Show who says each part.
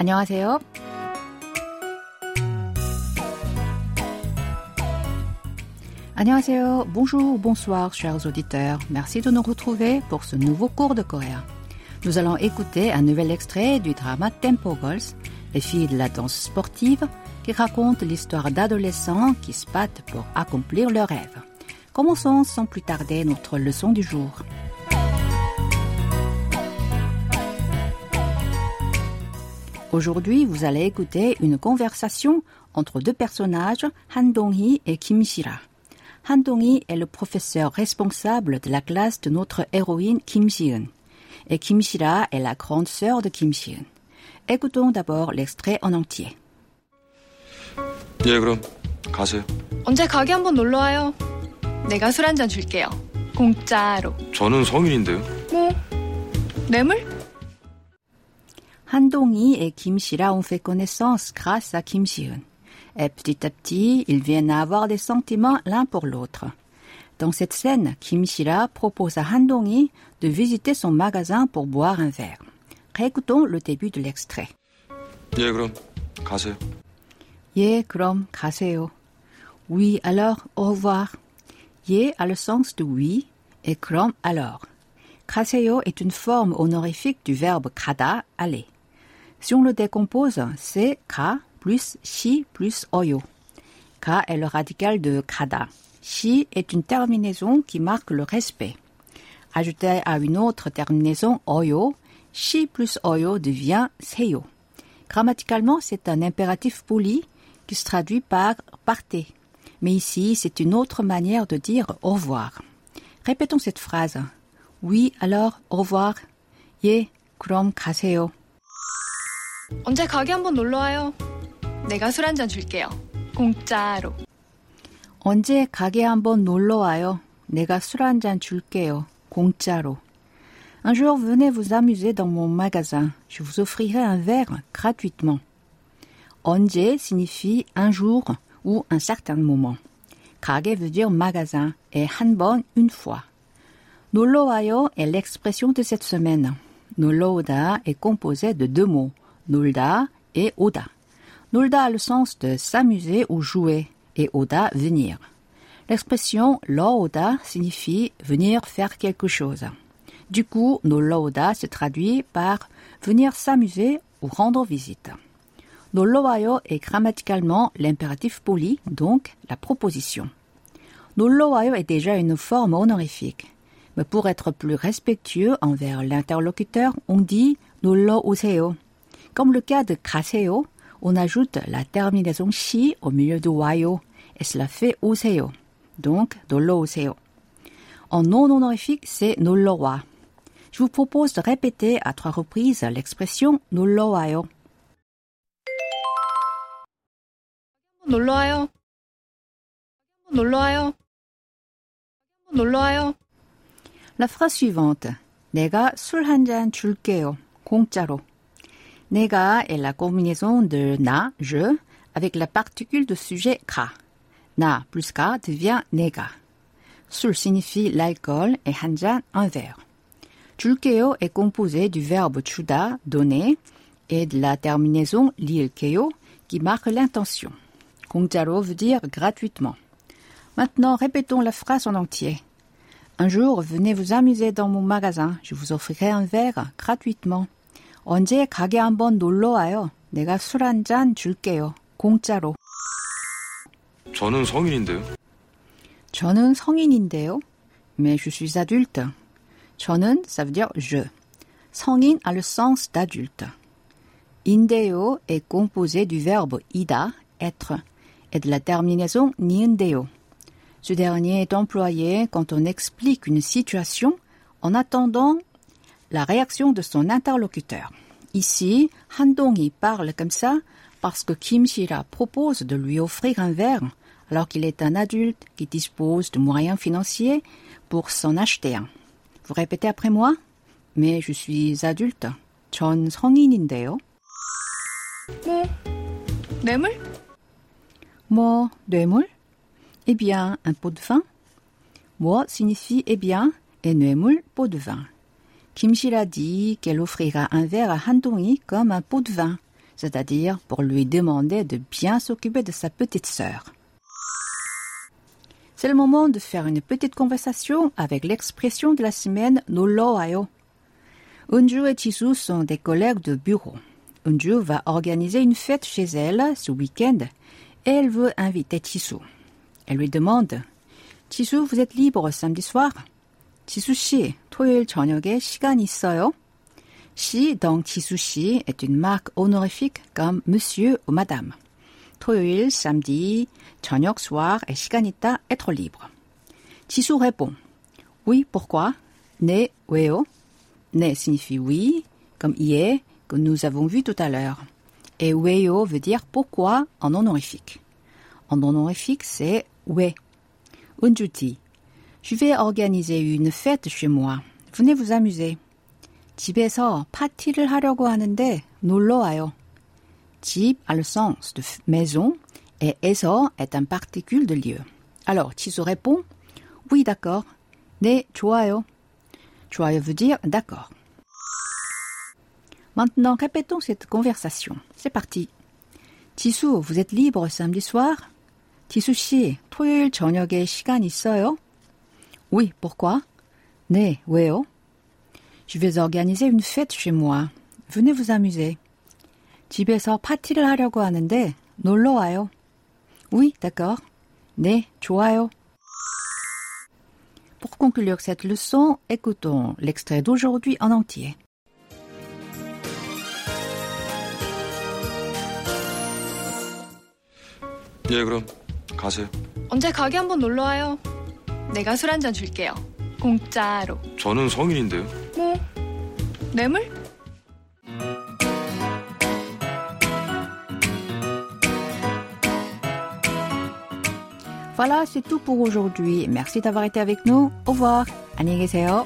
Speaker 1: 안녕하세요. 안녕하세요. Bonjour, bonsoir, chers auditeurs. Merci de nous retrouver pour ce nouveau cours de coréen. Nous allons écouter un nouvel extrait du drama Tempo Girls, les filles de la danse sportive, qui raconte l'histoire d'adolescents qui se battent pour accomplir leurs rêves. Commençons sans plus tarder notre leçon du jour. Aujourd'hui, vous allez écouter une conversation entre deux personnages, Han Dong-hee et Kim Shira. Han Dong-hee est le professeur responsable de la classe de notre héroïne Kim Si-eun. Et Kim Shira est la grande sœur de Kim Si-eun. Écoutons d'abord l'extrait en entier.
Speaker 2: 예, 그럼 가세요.
Speaker 3: 언제 가게 한번 놀러 와요. 내가 술 한 잔 줄게요. 공짜로.
Speaker 2: 저는 성인인데요.
Speaker 3: 뭐 뇌물?
Speaker 1: Han Dong-hee et Kim Shira ont fait connaissance grâce à Kim Si-eun. Et petit à petit, ils viennent à avoir des sentiments l'un pour l'autre. Dans cette scène, Kim Shira propose à Han Dong-hee de visiter son magasin pour boire un verre. Réécoutons le début de l'extrait.
Speaker 2: 예, 그럼 가세요.
Speaker 1: 예, 그럼 가세요. Oui, alors, au revoir. 예 a le sens de oui et 그럼 alors. 가세요 est une forme honorifique du verbe 가다, aller. Si on le décompose, c'est ka plus shi plus oyo. Ka est le radical de kada. Shi est une terminaison qui marque le respect. Ajoutée à une autre terminaison oyo, shi plus oyo devient seyo. Grammaticalement, c'est un impératif poli qui se traduit par partez. Mais ici, c'est une autre manière de dire au revoir. Répétons cette phrase. Oui, alors, au revoir. Ye, krom kaseo.
Speaker 3: 언제 가게 한번 놀러 와요. 내가 술 한 잔 줄게요. 공짜로.
Speaker 1: 언제 가게 한번 놀러 와요. 내가 술 한 잔 줄게요. 공짜로. Un jour, venez vous amuser dans mon magasin. Je vous offrirai un verre gratuitement. 언제 signifie un jour ou un certain moment. 가게 veut dire magasin et 한 번, une fois. 놀러 와요 est l'expression de cette semaine. 놀러 오다 est composé de deux mots, 놀다 et 오다. 놀다 a le sens de s'amuser ou jouer et 오다 venir. L'expression 러 오다 signifie venir faire quelque chose. Du coup, 놀러 오다 se traduit par venir s'amuser ou rendre visite. 놀러 와요 est grammaticalement l'impératif poli, donc la proposition. 놀러 와요 est déjà une forme honorifique. Mais pour être plus respectueux envers l'interlocuteur, on dit 놀러 오세요. Comme le cas de 가세요, on ajoute la terminaison 시 au milieu de 와요 et cela fait 오세요. Donc 놀러 오세요. En non honorifique, c'est 놀러 와. Je vous propose de répéter à trois reprises l'expression 놀러 와요.
Speaker 3: 한번 놀러 와요. 한번 놀러 와요. 한번 놀러 와요.
Speaker 1: La phrase suivante. 내가 술 한 잔 줄게요. 공짜로. Nega est la combinaison de na, je, avec la particule de sujet ka. Na plus ka devient nega. Sul signifie l'alcool et hanjan un verre. Chulkeo est composé du verbe chuda, donner, et de la terminaison lilkeo, qui marque l'intention. Kongjaro veut dire gratuitement. Maintenant, répétons la phrase en entier. Un jour, venez vous amuser dans mon magasin, je vous offrirai un verre gratuitement. 언제 가게 한번 놀러 와요. 내가 술 한 잔 줄게요. 공짜로.
Speaker 2: 저는 성인인데요.
Speaker 1: 저는 성인인데요. Mais je suis adulte. 저는, ça veut dire je. 성인 a le sens d'adulte. 인데요 est composé du verbe ida, être, et de la terminaison ni은데요. Ce dernier est employé quand on explique une situation en attendant la réaction de son interlocuteur. Ici, Han Dong-hee parle comme ça parce que Kim Shira propose de lui offrir un verre alors qu'il est un adulte qui dispose de moyens financiers pour s'en acheter un. Vous répétez après moi? Mais je suis adulte. 전 성인인데요.
Speaker 3: 뭐 뇌물?
Speaker 1: 뭐, 뇌물? Eh bien, un pot de vin? 뭐 signifie eh bien et 뇌물, pot de vin. Kimshil a dit qu'elle offrira un verre à Handongi comme un pot de vin, c'est-à-dire pour lui demander de bien s'occuper de sa petite sœur. C'est le moment de faire une petite conversation avec l'expression de la semaine Noloayo. Unju et Chisu sont des collègues de bureau. Unju va organiser une fête chez elle ce week-end et elle veut inviter Chisu. Elle lui demande Chisu, vous êtes libre samedi soir? 지수 씨, 토요일 저녁에 시간 있어요? 씨, donc 지수 씨 est une marque honorifique comme monsieur ou madame. 토요일, samedi, 저녁, soir et 시간 있다, être libre. 지수 répond Oui, pourquoi? 네, 왜요? 네 signifie oui, comme hier, que nous avons vu tout à l'heure. Et 왜요 veut dire pourquoi en honorifique. En honorifique, c'est 왜. 은주 dit Je vais organiser une fête chez moi. Venez vous amuser. 집에서 파티를 하려고 하는데 놀러 와요. 집 a le sens de maison et 에서 est un particule de lieu. Alors, Chiso répond Oui, d'accord. 네, 좋아요. 좋아요 veut dire d'accord. Maintenant, répétons cette conversation. C'est parti. 지수, vous êtes libre samedi soir? 지수 씨, 토요일 저녁에 시간 있어요? Oui, pourquoi? 네, 왜요? Je vais organiser une fête chez moi. Venez vous amuser. 집에서 파티를 하려고 하는데 놀러 와요. Oui, d'accord. 네, 좋아요. Pour conclure cette leçon, écoutons l'extrait d'aujourd'hui en entier.
Speaker 2: 예, 그럼 가세요.
Speaker 3: 언제 가게 한번 놀러 와요. 내가 술 한 잔 줄게요. 공짜로.
Speaker 2: 저는 성인인데요.
Speaker 3: 뭐 뇌물?
Speaker 1: Voilà, c'est tout pour aujourd'hui. Merci d'avoir été avec nous. Au revoir. 안녕히 계세요.